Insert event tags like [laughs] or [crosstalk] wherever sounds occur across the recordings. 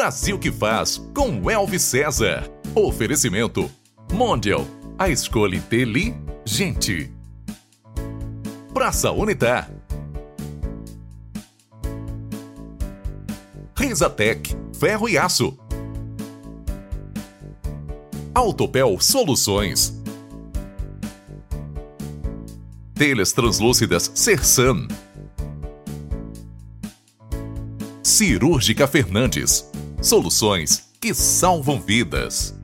Brasil que faz com Elvis César. Oferecimento Mondial, a escolha inteligente. Praça Unitar. Risatec, ferro e aço. Autopel Soluções. Telhas translúcidas Sersan. Cirúrgica Fernandes. Soluções que salvam vidas.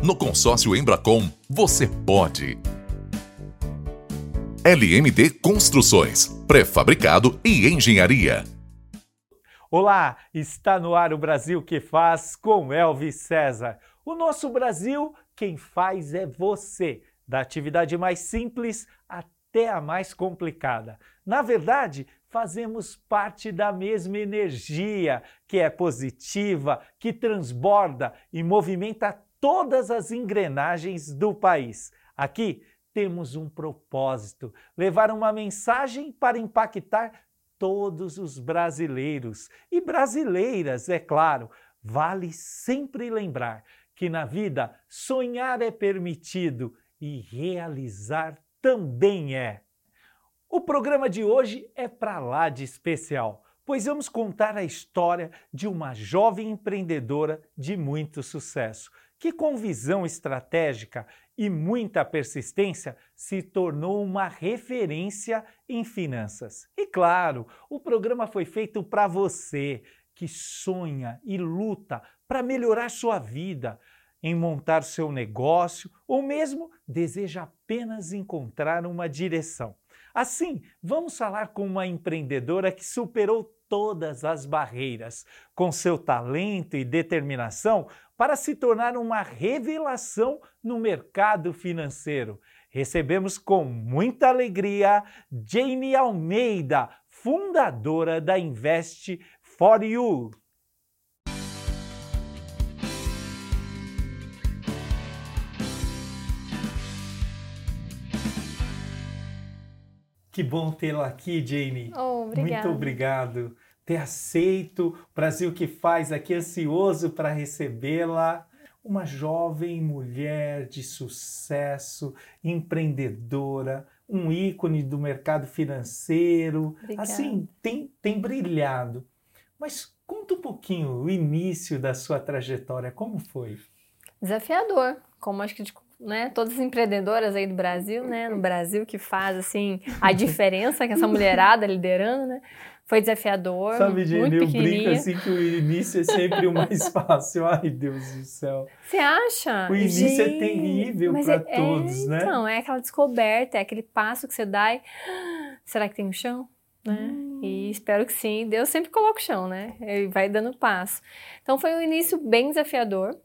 No consórcio Embracom, você pode. LMD Construções, pré-fabricado e engenharia. Olá, está no ar o Brasil que faz com Elvis César. O nosso Brasil, quem faz é você, da atividade mais simples até a mais complicada. Na verdade, fazemos parte da mesma energia, que é positiva, que transborda e movimenta todas as engrenagens do país. Aqui temos um propósito: levar uma mensagem para impactar todos os brasileiros e brasileiras, é claro. Vale sempre lembrar que na vida sonhar é permitido e realizar também é. O programa de hoje é para lá de especial, pois vamos contar a história de uma jovem empreendedora de muito sucesso, que com visão estratégica e muita persistência se tornou uma referência em finanças. E claro, o programa foi feito para você que sonha e luta para melhorar sua vida, em montar seu negócio ou mesmo deseja apenas encontrar uma direção. Assim, vamos falar com uma empreendedora que superou todas as barreiras, com seu talento e determinação para se tornar uma revelação no mercado financeiro. Recebemos com muita alegria Jane Almeida, fundadora da Invest for You. Que bom tê-la aqui, Jane. Oh, Muito obrigado ter aceito. O Brasil que faz aqui ansioso para recebê-la. Uma jovem mulher de sucesso, empreendedora, um ícone do mercado financeiro. Obrigada. Assim, tem, tem brilhado. Mas conta um pouquinho o início da sua trajetória, como foi? Desafiador, como acho que de né, todas as empreendedoras aí do Brasil, né, no Brasil que faz assim a diferença que essa mulherada liderando, né? Foi desafiador, Sabe, Jenny, eu brinco assim que o início é sempre o mais [laughs] fácil. Ai, Deus do céu. Você acha? O início é Gente, terrível mas pra é- todos, é, né? Então, é aquela descoberta, é aquele passo que você dá e será que tem um chão? Né? Hum. E espero que sim. Deus sempre coloca o chão, né? Ele vai dando passo. Então foi um início bem desafiador.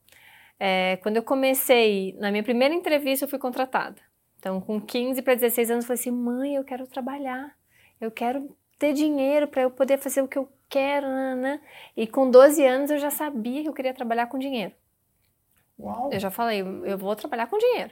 É, quando eu comecei, na minha primeira entrevista, eu fui contratada. Então, com 15 para 16 anos, eu falei assim: mãe, eu quero trabalhar, eu quero ter dinheiro para eu poder fazer o que eu quero. Né? E com 12 anos, eu já sabia que eu queria trabalhar com dinheiro. Uau, Eu já falei: eu vou trabalhar com dinheiro.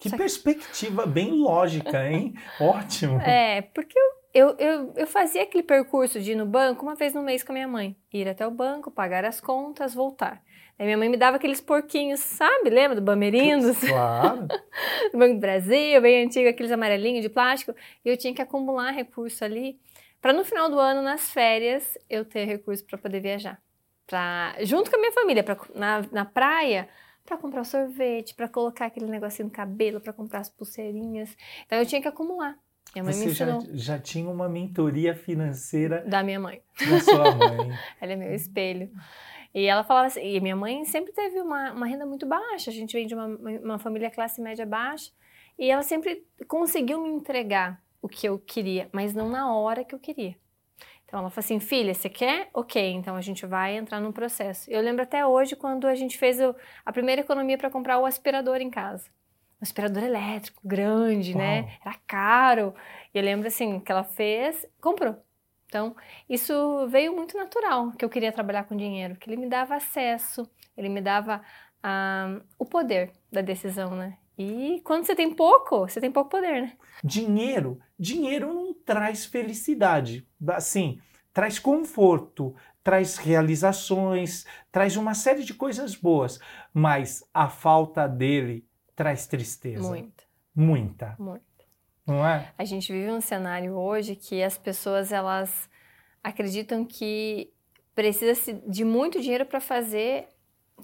que só que- perspectiva bem lógica, hein? [laughs] Ótimo. É, porque eu, eu, eu, eu fazia aquele percurso de ir no banco uma vez no mês com a minha mãe. Ir até o banco, pagar as contas, voltar. Aí minha mãe me dava aqueles porquinhos, sabe? Lembra do Bamerindos? Claro. [laughs] do Banco do Brasil, bem antigo, aqueles amarelinhos de plástico. E eu tinha que acumular recurso ali para no final do ano, nas férias, eu ter recurso para poder viajar. Pra, junto com a minha família, pra, na, na praia, para comprar o sorvete, para colocar aquele negocinho no cabelo, para comprar as pulseirinhas. Então eu tinha que acumular. Minha mãe me Você já, ensinou. já tinha uma mentoria financeira Da minha mãe. da sua mãe. [laughs] Ela é meu espelho. E ela falava assim, e minha mãe sempre teve uma, uma renda muito baixa, a gente vem de uma, uma família classe média baixa, e ela sempre conseguiu me entregar o que eu queria, mas não na hora que eu queria. Então ela falou assim, filha, você quer? Ok, então a gente vai entrar num processo. Eu lembro até hoje quando a gente fez o- a primeira economia para comprar o aspirador em casa. Um aspirador elétrico, grande, né? Uau. Era caro. E eu lembro assim, que ela fez, comprou. Então, isso veio muito natural, que eu queria trabalhar com dinheiro, que ele me dava acesso, ele me dava ah, o poder da decisão, né? E quando você tem pouco, você tem pouco poder, né? Dinheiro, dinheiro não traz felicidade. Assim, traz conforto, traz realizações, traz uma série de coisas boas, mas a falta dele traz tristeza. Muita. Muita. Muita. Não é? A gente vive um cenário hoje que as pessoas elas acreditam que precisa de muito dinheiro para fazer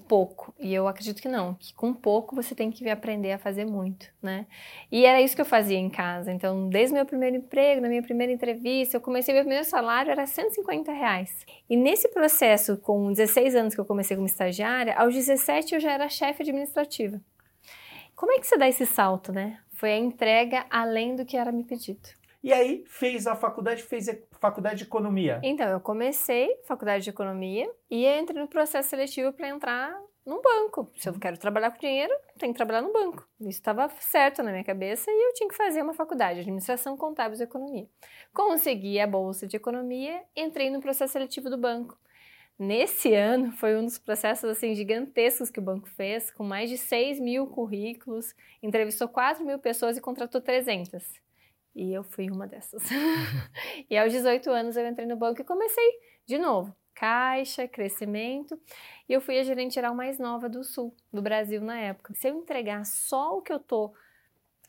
pouco. E eu acredito que não, que com pouco você tem que aprender a fazer muito, né? E era isso que eu fazia em casa. Então, desde meu primeiro emprego, na minha primeira entrevista, eu comecei, meu primeiro salário era 150 reais. E nesse processo, com 16 anos que eu comecei como estagiária, aos 17 eu já era chefe administrativa. Como é que você dá esse salto, né? Foi a entrega além do que era me pedido. E aí fez a faculdade, fez a faculdade de economia. Então, eu comecei faculdade de economia e entrei no processo seletivo para entrar num banco. Se eu quero trabalhar com dinheiro, tenho que trabalhar no banco. Isso estava certo na minha cabeça e eu tinha que fazer uma faculdade, administração, contábeis e economia. Consegui a bolsa de economia, entrei no processo seletivo do banco. Nesse ano foi um dos processos assim gigantescos que o banco fez, com mais de 6 mil currículos, entrevistou 4 mil pessoas e contratou 300. E eu fui uma dessas. [laughs] e aos 18 anos eu entrei no banco e comecei de novo. Caixa, crescimento. E eu fui a gerente geral mais nova do Sul, do Brasil na época. Se eu entregar só o que eu tô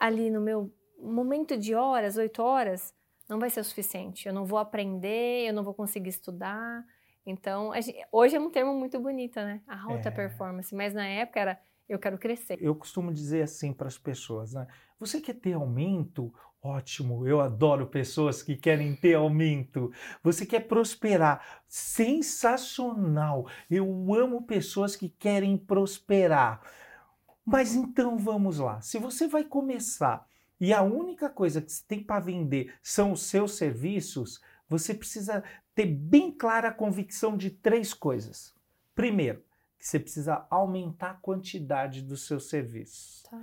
ali no meu momento de horas, 8 horas, não vai ser o suficiente. Eu não vou aprender, eu não vou conseguir estudar. Então, gente, hoje é um termo muito bonito, né? A alta é. performance. Mas na época era eu quero crescer. Eu costumo dizer assim para as pessoas, né? Você quer ter aumento? Ótimo, eu adoro pessoas que querem ter aumento. Você quer prosperar? Sensacional. Eu amo pessoas que querem prosperar. Mas então vamos lá. Se você vai começar e a única coisa que você tem para vender são os seus serviços, você precisa ter bem clara a convicção de três coisas. Primeiro, que você precisa aumentar a quantidade dos seus serviços. Tá.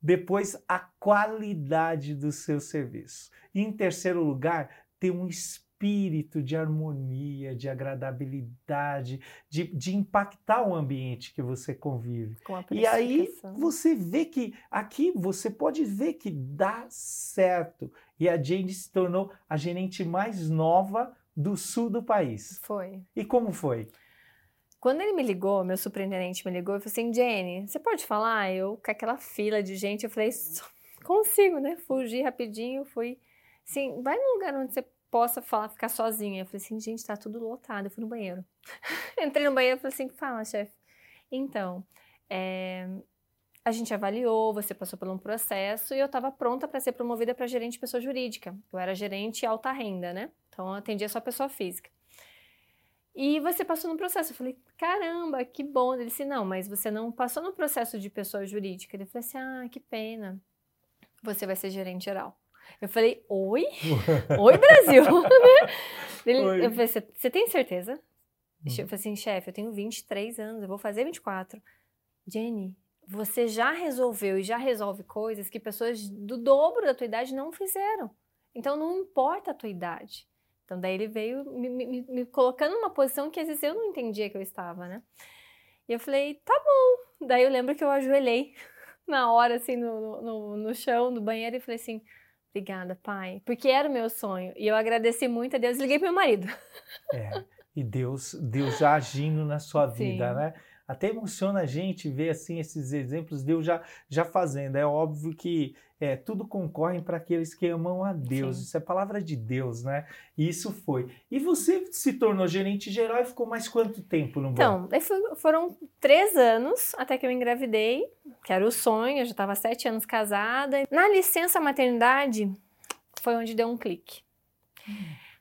Depois, a qualidade do seu serviço. E em terceiro lugar, ter um espírito de harmonia, de agradabilidade, de, de impactar o ambiente que você convive. e aí você vê que aqui você pode ver que dá certo. E a Jane se tornou a gerente mais nova do sul do país. Foi. E como foi? Quando ele me ligou, meu superintendente me ligou e falou assim: Jenny, você pode falar? Eu, com aquela fila de gente, eu falei: consigo, né? Fugi rapidinho, fui. Assim, vai num lugar onde você possa falar, ficar sozinha. Eu falei assim: gente, tá tudo lotado. Eu fui no banheiro. [laughs] Entrei no banheiro e falei assim: fala, chefe. Então, é, a gente avaliou, você passou por um processo e eu estava pronta para ser promovida para gerente de pessoa jurídica. Eu era gerente alta renda, né? Então, eu atendia só pessoa física. E você passou no processo. Eu falei, caramba, que bom. Ele disse, não, mas você não passou no processo de pessoa jurídica. Ele falou assim, ah, que pena. Você vai ser gerente geral. Eu falei, oi? [laughs] oi, Brasil! [laughs] Ele, oi. Eu falei, você tem certeza? Hum. Eu falei assim, chefe, eu tenho 23 anos, eu vou fazer 24. Jenny, você já resolveu e já resolve coisas que pessoas do dobro da tua idade não fizeram. Então não importa a tua idade. Então, daí ele veio me, me, me, colocando numa posição que às vezes eu não entendia que eu estava, né? E eu falei, tá bom. Daí eu lembro que eu ajoelhei [laughs] na hora, assim, no, no, no chão, no banheiro, e falei assim, obrigada, pai, porque era o meu sonho. E eu agradeci muito a Deus e liguei pro meu marido. É, e Deus, Deus agindo na sua vida, Sim. né? Até emociona a gente ver assim esses exemplos, Deus já, já fazendo. É óbvio que é, tudo concorre para aqueles que amam a Deus. Sim. Isso é palavra de Deus, né? E isso foi. E você se tornou gerente geral e ficou mais quanto tempo no banco? Então, foram três anos até que eu engravidei, que era o sonho, eu já estava sete anos casada. Na licença maternidade foi onde deu um clique. Hum.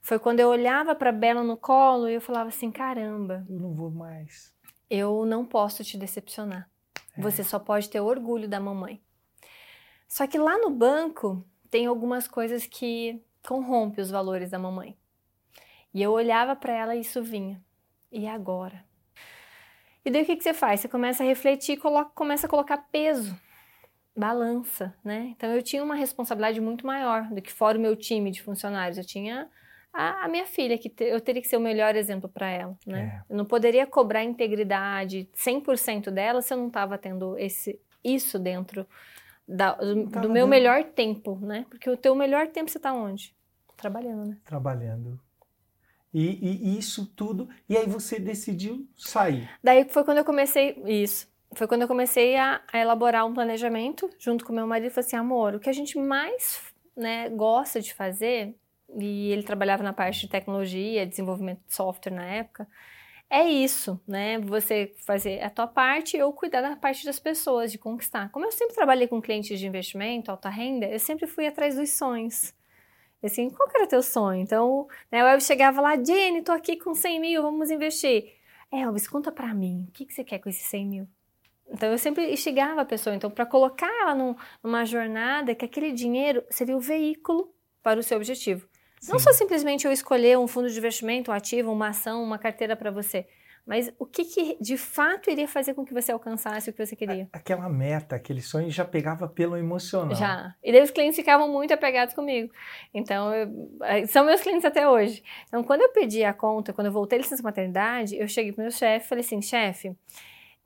Foi quando eu olhava para Bela no colo e eu falava assim: caramba. Eu não vou mais eu não posso te decepcionar. É. Você só pode ter orgulho da mamãe. Só que lá no banco tem algumas coisas que corrompem os valores da mamãe. E eu olhava para ela e isso vinha. E agora? E daí o que, que você faz? Você começa a refletir e coloca, começa a colocar peso, balança, né? Então eu tinha uma responsabilidade muito maior do que fora o meu time de funcionários. Eu tinha a, a minha filha, que te, eu teria que ser o melhor exemplo para ela, né? É. Eu não poderia cobrar integridade 100% dela se eu não estava tendo esse, isso dentro da, do, do meu melhor tempo, né? Porque o teu melhor tempo você está onde? Trabalhando, né? Trabalhando. E, e, isso tudo. E aí você decidiu sair. Daí foi quando eu comecei isso. Foi quando eu comecei a, a elaborar um planejamento junto com meu marido. Falei assim, amor, o que a gente mais né, gosta de fazer, e ele trabalhava na parte de tecnologia, desenvolvimento de software na época, é isso, né? Você fazer a tua parte e eu cuidar da parte das pessoas, de conquistar. Como eu sempre trabalhei com clientes de investimento, alta renda, eu sempre fui atrás dos sonhos. Assim, qual que era teu sonho? Então, né, eu chegava lá, Jenny, tô aqui com 100 mil, vamos investir. Elvis, conta pra mim, o que, que você quer com esses 100 mil? Então, eu sempre instigava a pessoa. Então, para colocar ela num, numa jornada, que aquele dinheiro seria o veículo para o seu objetivo. Sim. Não só simplesmente eu escolher um fundo de investimento, um ativo, uma ação, uma carteira para você. Mas o que, que, de fato iria fazer com que você alcançasse o que você queria? Aquela meta, aquele sonho já pegava pelo emocional. Já. E daí os clientes ficavam muito apegados comigo. Então, eu, eh, são meus clientes até hoje. Então, quando eu pedi a conta, quando eu voltei licença maternidade, eu cheguei pro meu chefe e falei assim, chefe,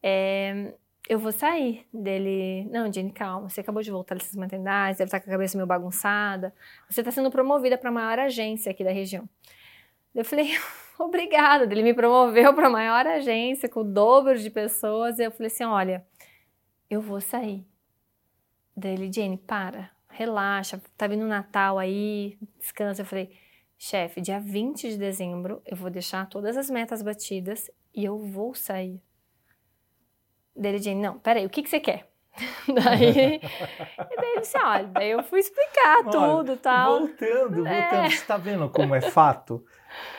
é, eu vou sair dele. Não, Jenny, calma. Você acabou de voltar da licença maternidade, deve estar com a cabeça meio bagunçada. Você está sendo promovida para a maior agência aqui da região. Eu falei, [laughs] obrigada. Ele me promoveu para a maior agência, com o dobro de pessoas. E eu falei assim: olha, eu vou sair. Dele, Jenny, para, relaxa, tá vindo o Natal aí, descansa. Eu falei, chefe, dia 20 de dezembro eu vou deixar todas as metas batidas e eu vou sair. Dele, Jane, não, peraí, o que, que você quer? [laughs] daí, e daí ele disse, olha, daí eu fui explicar olha, tudo e tal. Voltando, é. voltando, você está vendo como é fato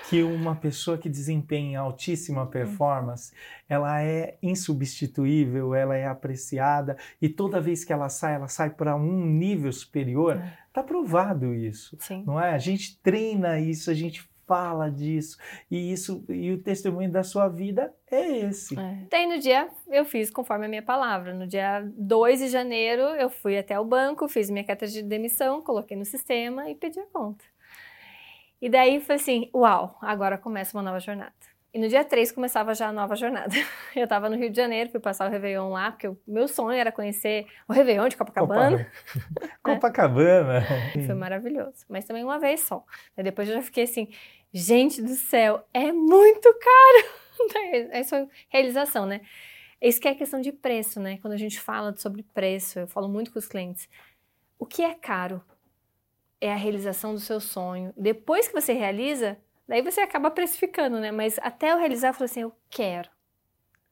que uma pessoa que desempenha altíssima performance, ela é insubstituível, ela é apreciada e toda vez que ela sai, ela sai para um nível superior. Está provado isso, Sim. não é? A gente treina isso, a gente fala disso. E isso e o testemunho da sua vida é esse. É. Daí no dia eu fiz conforme a minha palavra. No dia 2 de janeiro eu fui até o banco, fiz minha carta de demissão, coloquei no sistema e pedi a conta. E daí foi assim, uau, agora começa uma nova jornada. E no dia 3 começava já a nova jornada. [laughs] Eu estava no Rio de Janeiro, fui passar o Réveillon lá, porque o meu sonho era conhecer o Réveillon de Copacabana. Copacabana. [laughs] [laughs] Foi maravilhoso, mas também uma vez só. Aí depois eu já fiquei assim, gente do céu, é muito caro. Essa é realização, né? Isso que é questão de preço, né? Quando a gente fala sobre preço, eu falo muito com os clientes. O que é caro? É a realização do seu sonho. Depois que você realiza, Daí você acaba precificando, né? Mas até eu realizar, eu falei assim, eu quero.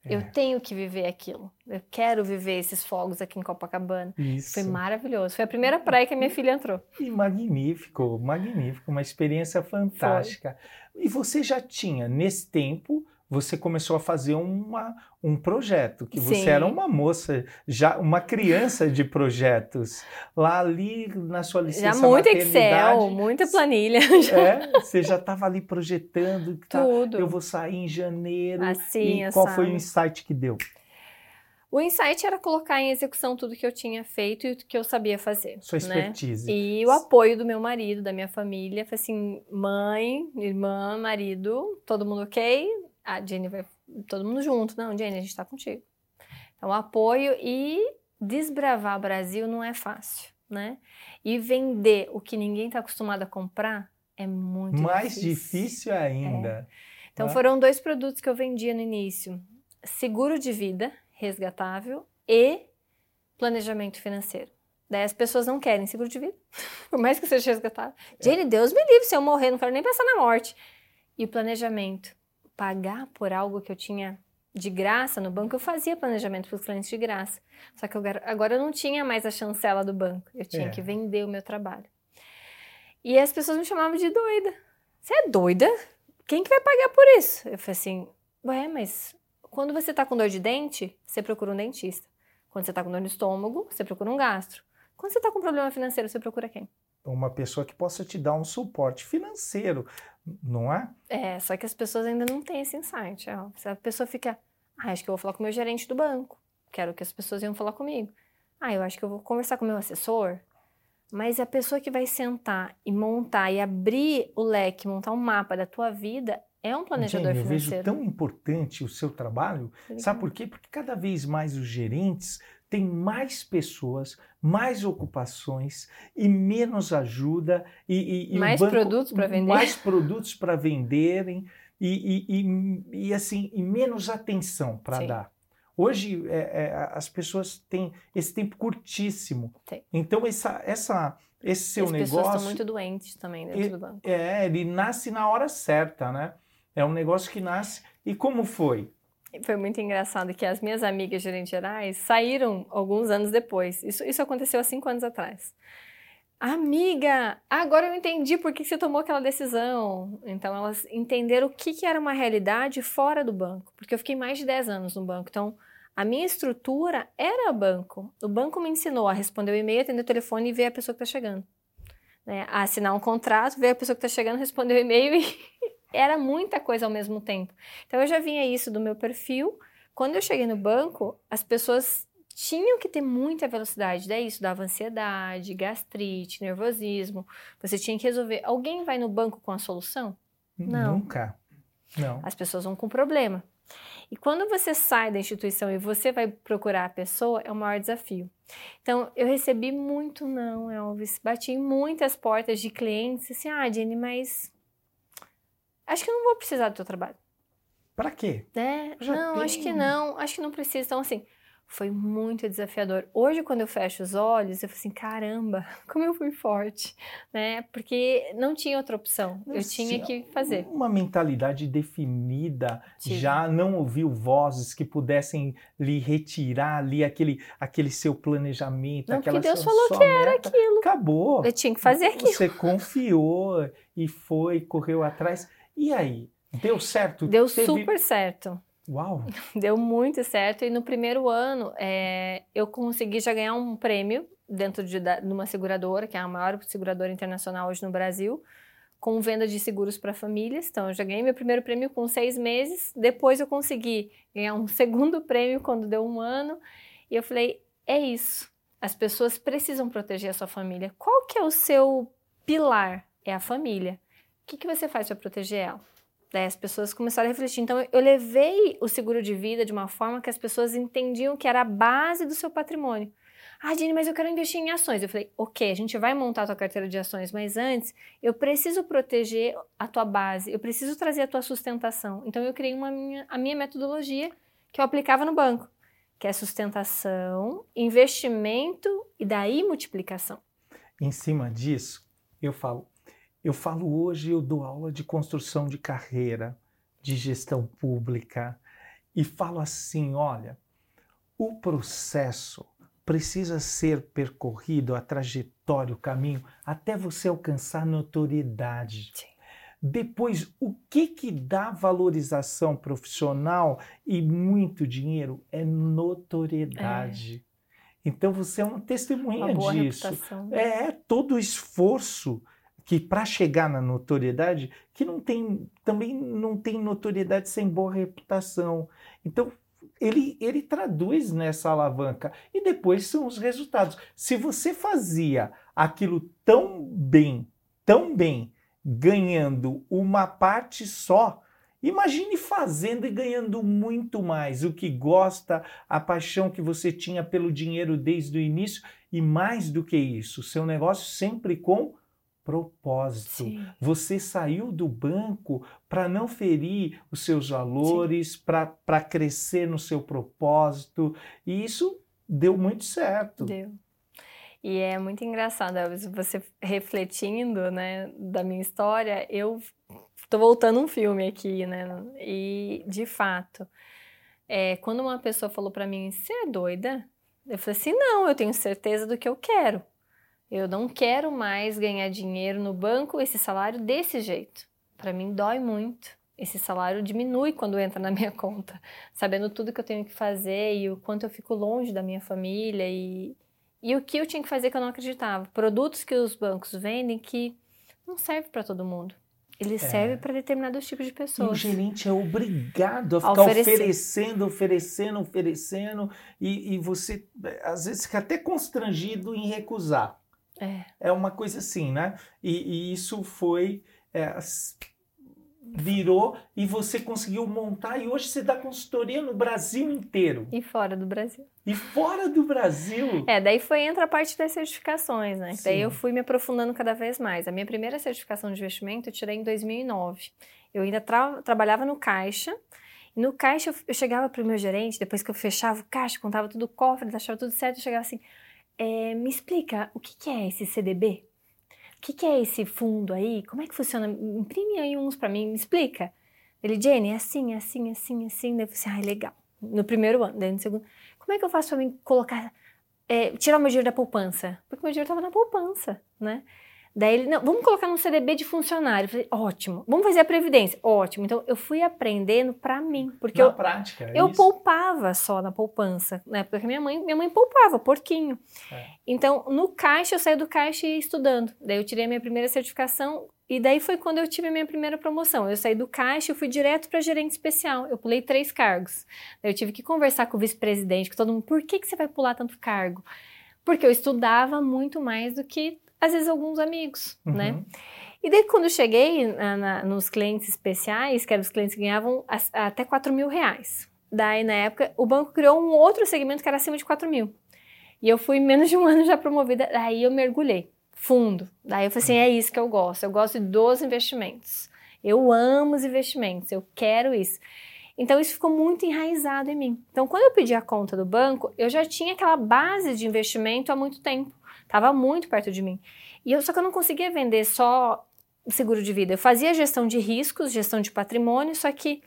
É. Eu tenho que viver aquilo. Eu quero viver esses fogos aqui em Copacabana. Isso. Foi maravilhoso. Foi a primeira praia que a minha filha entrou. E magnífico, magnífico. Uma experiência fantástica. Foi. E você já tinha, nesse tempo, você começou a fazer uma, um projeto, que você Sim. era uma moça, já uma criança de projetos. Lá ali na sua licença Já muito Excel, muita planilha. [laughs] É, você já estava ali projetando. Tá, Tudo. Eu vou sair em janeiro. Assim, e qual foi o insight que deu? O insight era colocar em execução tudo que eu tinha feito e o que eu sabia fazer. Sua né? expertise. Né? E o apoio do meu marido, da minha família. Foi assim, mãe, irmã, marido, todo mundo ok? A Jenny vai todo mundo junto. Não, Jenny, a gente está contigo. Então, apoio e desbravar o Brasil não é fácil, né? E vender o que ninguém está acostumado a comprar é muito Mais difícil. difícil ainda. É. Então, foram dois produtos que eu vendia no início: seguro de vida resgatável e planejamento financeiro. Daí as pessoas não querem seguro de vida, [laughs] por mais que seja resgatável. É. Jenny, Deus me livre se eu morrer, não quero nem pensar na morte. E o planejamento pagar por algo que eu tinha de graça no banco, eu fazia planejamento para os clientes de graça. Só que eu, agora eu não tinha mais a chancela do banco, eu tinha é. que vender o meu trabalho. E as pessoas me chamavam de doida. Você é doida? Quem que vai pagar por isso? Eu falei assim, ué, mas quando você está com dor de dente, você procura um dentista. Quando você está com dor no estômago, você procura um gastro. Quando você está com problema financeiro, você procura quem? Uma pessoa que possa te dar um suporte financeiro não é? É, só que as pessoas ainda não têm esse insight. Ó. Se a pessoa fica, ah, acho que eu vou falar com o meu gerente do banco, quero que as pessoas iam falar comigo. Ah, eu acho que eu vou conversar com o meu assessor. Mas a pessoa que vai sentar e montar e abrir o leque, montar um mapa da tua vida, é um planejador Jenny, financeiro. Eu vejo tão importante o seu trabalho. Sabe por quê? Porque cada vez mais os gerentes tem mais pessoas, mais ocupações e menos ajuda e, e- e Mais banco- produtos para vender. mais produtos para venderem e, assim e menos atenção para Sim. dar. Hoje é, é, as pessoas têm esse tempo curtíssimo. Tem. Então essa, essa, esse seu As pessoas negócio estão muito doentes também dentro E- do banco. é, ele nasce na hora certa, né? É um negócio que nasce. E como foi? Foi muito engraçado que as minhas amigas gerentes gerais saíram alguns anos depois. Isso, isso aconteceu há cinco anos atrás. Amiga, agora eu entendi por que você tomou aquela decisão. Então, elas entenderam o que, que era uma realidade fora do banco. Porque eu fiquei mais de 10 anos no banco. Então, a minha estrutura era banco. O banco me ensinou a responder o e-mail, atender o telefone e ver a pessoa que está chegando. Né? A assinar um contrato, ver a pessoa que está chegando, responder o e-mail e era muita coisa ao mesmo tempo. Então eu já vinha isso do meu perfil. Quando eu cheguei no banco, as pessoas tinham que ter muita velocidade. Daí isso dava ansiedade, gastrite, nervosismo. Você tinha que resolver. Alguém vai no banco com a solução? Não. Nunca. Não. As pessoas vão com problema. E quando você sai da instituição e você vai procurar a pessoa, é o maior desafio. Então, eu recebi muito não, Elvis. Bati em muitas portas de clientes assim, ah, Jenny, mas acho que eu não vou precisar do teu trabalho. Para quê? É, não, acho que não, acho que não precisa. Então, assim, foi muito desafiador. Hoje, quando eu fecho os olhos, eu falo assim, caramba, [laughs] como eu fui forte, né? Porque não tinha outra opção, eu Nossa, tinha que fazer. Uma mentalidade definida, Tive. já não ouviu vozes que pudessem lhe retirar ali aquele, aquele seu planejamento, Não, porque aquela Deus sua, falou sua que era meta. aquilo. Acabou. Eu tinha que fazer aquilo. Você [laughs] confiou e foi, correu atrás. E aí? Deu certo? Deu Teve- super certo. Uau! [laughs] Deu muito certo. E no primeiro ano, é, eu consegui já ganhar um prêmio dentro de, de uma seguradora, que é a maior seguradora internacional hoje no Brasil, com venda de seguros para famílias. Então, eu já ganhei meu primeiro prêmio com seis meses. Depois, eu consegui ganhar um segundo [laughs] prêmio quando deu um ano. E eu falei: é isso. As pessoas precisam proteger a sua família. Qual que é o seu pilar? É a família. O que, que você faz para proteger ela? Daí as pessoas começaram a refletir. Então, eu levei o seguro de vida de uma forma que as pessoas entendiam que era a base do seu patrimônio. Ah, Jenny, mas eu quero investir em ações. Eu falei, ok, a gente vai montar a tua carteira de ações, mas antes eu preciso proteger a tua base, eu preciso trazer a tua sustentação. Então, eu criei uma minha, a minha metodologia que eu aplicava no banco, que é sustentação, investimento e daí multiplicação. Em cima disso, eu falo, eu falo hoje, eu dou aula de construção de carreira, de gestão pública, e falo assim: olha, o processo precisa ser percorrido, a trajetória, o caminho, até você alcançar notoriedade. Sim. Depois, o que que dá valorização profissional e muito dinheiro é notoriedade. Então você é uma testemunha Uma disso. reputação. É todo o esforço que para chegar na notoriedade, que não tem também não tem notoriedade sem boa reputação. Então ele, ele traduz nessa alavanca e depois são os resultados. Se você fazia aquilo tão bem, tão bem, ganhando uma parte só, imagine fazendo e ganhando muito mais. O que gosta, a paixão que você tinha pelo dinheiro desde o início e mais do que isso, seu negócio sempre com propósito. Sim. Você saiu do banco para não ferir os seus valores, para crescer no seu propósito, e isso deu muito certo. Deu. E é muito engraçado, você refletindo, né, da minha história, eu tô voltando um filme aqui, né, e de fato, é, quando uma pessoa falou para mim, você é doida? Eu falei assim, não, eu tenho certeza do que eu quero. Eu não quero mais ganhar dinheiro no banco, esse salário desse jeito. Para mim dói muito. Esse salário diminui quando entra na [laughs] minha conta, sabendo tudo que eu tenho que fazer e o quanto eu fico longe da minha família e, e o que eu tinha que fazer que eu não acreditava. Produtos que os bancos vendem que não servem para todo mundo. Ele É. serve para determinados tipos de E o pessoas. gerente é obrigado a A ficar oferecer. oferecendo, oferecendo, oferecendo, e, e você às vezes fica até constrangido em recusar. É, É uma coisa assim, né? E, e isso foi é, virou e você conseguiu montar e hoje você dá consultoria no Brasil inteiro. E fora do Brasil. E fora do Brasil. É, daí foi entra a parte das certificações, né? Sim. Daí eu fui me aprofundando cada vez mais. A minha primeira certificação de investimento eu tirei em 2009. Eu ainda tra trabalhava no caixa. E no caixa eu, eu chegava para o meu gerente, depois que eu fechava o caixa, contava tudo o cofre, achava tudo certo, eu chegava assim, é, me explica o que, que é esse CDB? O que, que é esse fundo aí? Como é que funciona? Imprime aí uns para mim, me explica. Ele, Jenny, é assim, é assim, é assim, é assim. Daí eu falei assim, ah, legal. No primeiro ano, daí no segundo, como é que eu faço para mim colocar, é, tirar o meu dinheiro da poupança? Porque o meu dinheiro estava na poupança, né? Daí ele, não, vamos colocar num CDB de funcionário. Eu falei, ótimo. Vamos fazer a previdência. Ótimo. Então eu fui aprendendo para mim, porque Na eu, prática. é eu isso. poupava só na poupança, na época que minha mãe, minha mãe poupava, porquinho. É. Então, no caixa, eu saí do caixa e ia estudando. Daí eu tirei a minha primeira certificação e daí foi quando eu tive a minha primeira promoção. Eu saí do caixa e fui direto para gerente especial. Eu pulei três cargos. Daí eu tive que conversar com o vice-presidente, com todo mundo, por que, que você vai pular tanto cargo? Porque eu estudava muito mais do que, às vezes, alguns amigos, né? Uhum. E daí, quando eu cheguei na- na- nos clientes especiais, que eram os clientes que ganhavam até 4 mil reais. Daí, na época, o banco criou um outro segmento que era acima de 4 mil. E eu fui menos de um [laughs] ano já promovida. Daí eu mergulhei fundo. Daí eu falei assim: é isso que eu gosto. Eu gosto dos investimentos. Eu amo os investimentos. Eu quero isso. Então isso ficou muito enraizado em mim. Então quando eu pedi a conta do banco, eu já tinha aquela base de investimento há muito tempo. Tava muito perto de mim. E eu só que eu não conseguia vender só seguro de vida. Eu fazia gestão de riscos, gestão de patrimônio, só que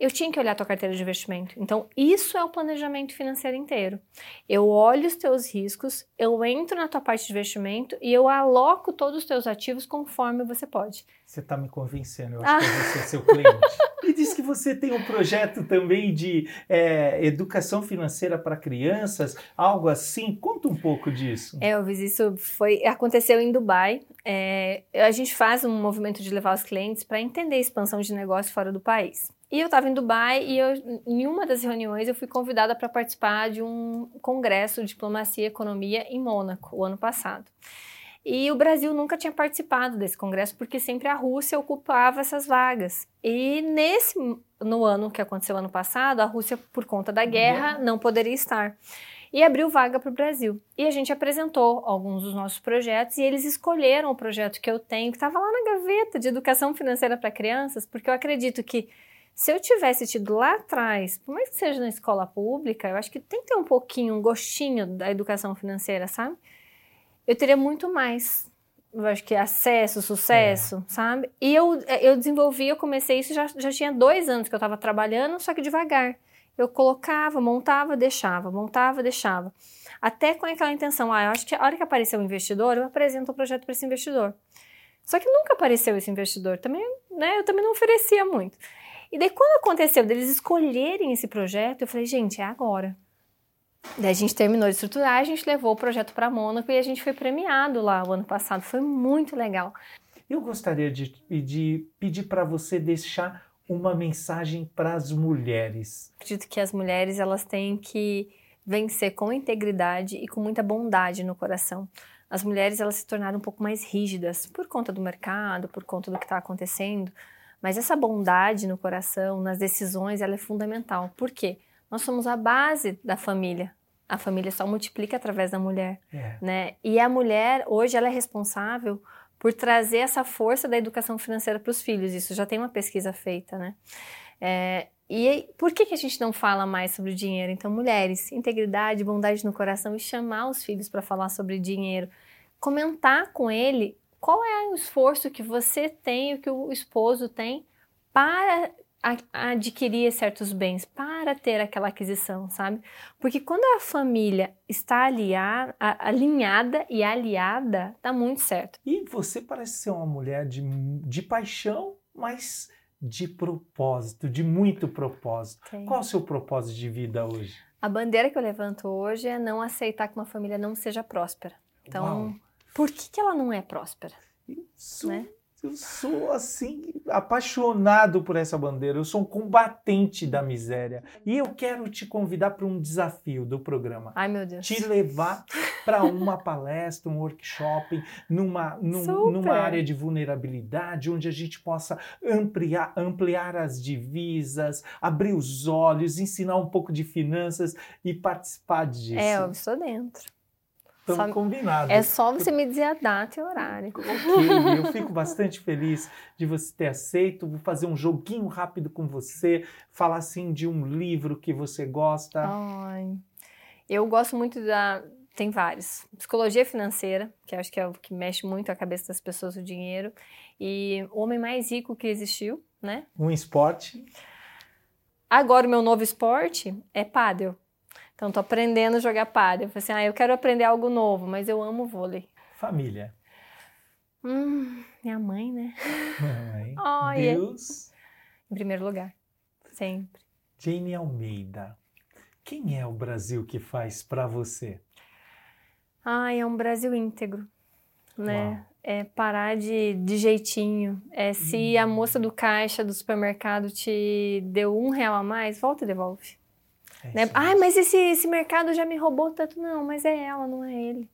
eu tinha que olhar a tua carteira de investimento. Então, isso é o planejamento financeiro inteiro. Eu olho os teus riscos, eu entro na tua parte de investimento e eu aloco todos os teus ativos conforme você pode. Você está me convencendo, eu Ah. [laughs] acho que eu vou ser seu cliente. e diz que você tem um projeto também de é, educação financeira para crianças, algo assim. Conta um pouco disso. Elvis, isso foi aconteceu em Dubai. É, a gente faz um movimento de levar os clientes para entender a expansão de negócio fora do país. E eu estava em Dubai e eu, em uma das reuniões eu fui convidada para participar de um congresso de diplomacia e economia em Mônaco, o ano passado. E o Brasil nunca tinha participado desse congresso porque sempre a Rússia ocupava essas vagas. E nesse no ano que aconteceu ano passado, a Rússia por conta da guerra não poderia estar e abriu vaga para o Brasil. E a gente apresentou alguns dos nossos projetos e eles escolheram o projeto que eu tenho, que estava lá na gaveta de educação financeira para crianças, porque eu acredito que se eu tivesse tido lá atrás, por mais que seja na escola pública, eu acho que tem que ter um pouquinho, um gostinho da educação financeira, sabe? Eu teria muito mais, eu acho que acesso, sucesso, sabe? E eu, eu desenvolvi, eu comecei isso, já, já tinha dois anos que eu estava trabalhando, só que devagar. Eu colocava, montava, deixava, montava, deixava. Até com aquela intenção, ah, eu acho que a hora que aparecer um investidor, eu apresento o projeto para esse investidor. Só que nunca apareceu esse investidor, também, né? Eu também não oferecia muito. E daí, quando aconteceu deles escolherem esse projeto, eu falei, gente, é agora. Daí a gente terminou de estruturar, a gente levou o projeto para Mônaco e a gente foi premiado lá o ano passado. Foi muito legal. Eu gostaria de, de pedir para você deixar uma mensagem para as mulheres. Acredito que as mulheres elas têm que vencer com integridade e com muita bondade no coração. As mulheres elas se tornaram um pouco mais rígidas por conta do mercado, por conta do que está acontecendo. Mas essa bondade no coração, nas decisões, ela é fundamental. Por quê? Nós somos a base da família. A família só multiplica através da mulher, É. né? E a mulher hoje ela é responsável por trazer essa força da educação financeira para os filhos. Isso já tem uma pesquisa feita, né? É, e por que, que a gente não fala mais sobre dinheiro? Então, mulheres, integridade, bondade no coração e chamar os filhos para falar sobre dinheiro. Comentar com ele qual é o esforço que você tem, o que o esposo tem para adquirir certos bens, para ter aquela aquisição, sabe? Porque quando a família está aliar- a- alinhada e aliada, dá muito certo. E você parece ser uma mulher de, de paixão, mas de propósito, de muito propósito. Tem. Qual é o seu propósito de vida hoje? A bandeira que eu levanto hoje é não aceitar que uma família não seja próspera. Então, Uau. Por que, que ela não é próspera? Isso, Né? Eu sou assim apaixonado por essa bandeira. Eu sou um combatente da miséria e eu quero te convidar para um desafio do programa. Ai, meu Deus. Te levar para uma palestra, um workshop, numa, num, numa área de vulnerabilidade, onde a gente possa ampliar, ampliar as divisas, abrir os olhos, ensinar um pouco de finanças e participar disso. É, eu estou dentro. Estamos combinados. É só você me dizer a data e horário. [laughs] Ok, eu fico bastante feliz de você ter aceito. Vou fazer um joguinho rápido com você, falar assim de um livro que você gosta. Ai, eu gosto muito da. Tem vários. Psicologia financeira, que acho que é o que mexe muito a cabeça das pessoas, o dinheiro. E o homem mais rico que existiu, né? Um esporte. Agora, o meu novo esporte é pádel. Então, tô aprendendo a jogar pádel. Eu falei assim, ah, eu quero aprender algo novo, mas eu amo vôlei. Família. Hum, minha mãe, né? Mãe. Ai, [laughs] Deus. Em primeiro lugar, sempre. Jane Almeida. Quem é o Brasil que faz para você? Ai, é um Brasil íntegro, né? Uau. É parar de, de jeitinho. É se a moça do caixa do supermercado te deu um real a mais, volta e devolve. É Né? Ai, mas esse, esse mercado já me roubou tanto. Não, mas é ela, não é ele.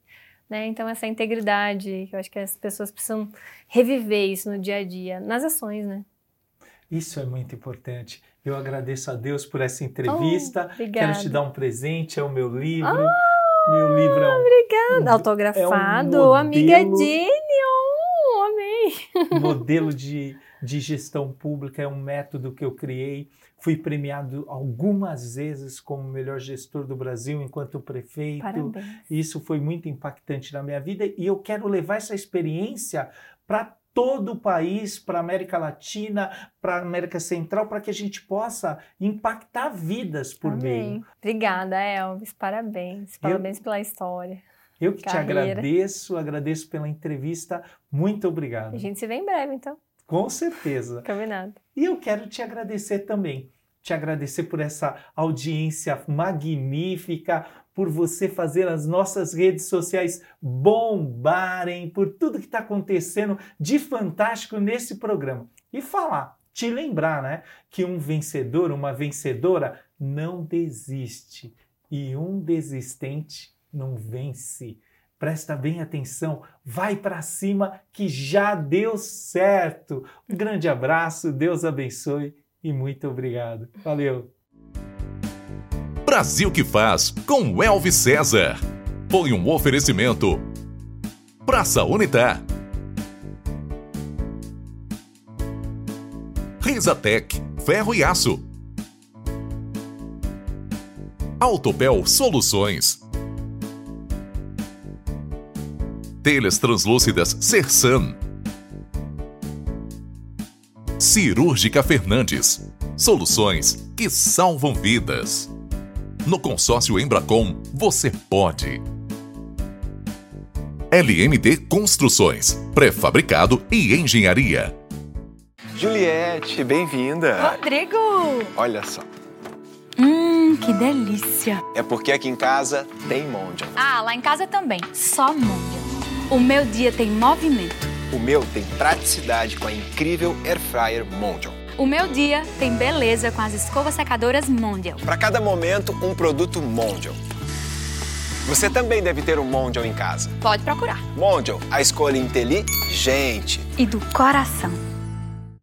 Né? Então, essa integridade, que eu acho que as pessoas precisam reviver isso no dia a dia, nas ações, né? Isso é muito importante. Eu agradeço a Deus por essa entrevista. Oh, obrigada. Quero te dar um presente, é o meu livro. meu livro é um, Obrigada. Autografado, modelo- amiga Jenny. Oh, amei. modelo de, de gestão pública, é um método que eu criei. Fui premiado algumas vezes como melhor gestor do Brasil enquanto prefeito. Parabéns. Isso foi muito impactante na minha vida e eu quero levar essa experiência para todo o país, para a América Latina, para a América Central, para que a gente possa impactar vidas por Amém. meio. Obrigada, Elvis. Parabéns. Parabéns pela história. Eu que te Carreira. agradeço, agradeço pela entrevista. Muito obrigado. A gente se vê em breve, então. Com certeza. Combinado. E eu quero te agradecer também. Te agradecer por essa audiência magnífica, por você fazer as nossas redes sociais bombarem, por tudo que está acontecendo de fantástico nesse programa. E falar, te lembrar, né, que um vencedor, uma vencedora não desiste e um desistente não vence. Presta bem atenção, vai para cima que já deu certo. Um grande abraço, Deus abençoe e muito obrigado. Valeu. Brasil que faz com Elvis César. Foi um oferecimento. Praça Unitar. Risatec, ferro e aço. Autopel Soluções. Telhas translúcidas Sersan. Cirúrgica Fernandes. Soluções que salvam vidas. No consórcio Embracom, você pode. LMT Construções, pré-fabricado e engenharia. Juliette, bem-vinda. Rodrigo! Olha só, Hum, que delícia! é porque aqui em casa tem Mondial. Ah, lá em casa também, só Mondial. O meu dia tem movimento. O meu tem praticidade com a incrível Air Fryer Mondial. O meu dia tem beleza com as escovas secadoras Mondial. Para cada momento, um produto Mondial. Você também deve ter um Mondial em casa. Pode procurar. Mondial, a escolha inteligente. E do coração.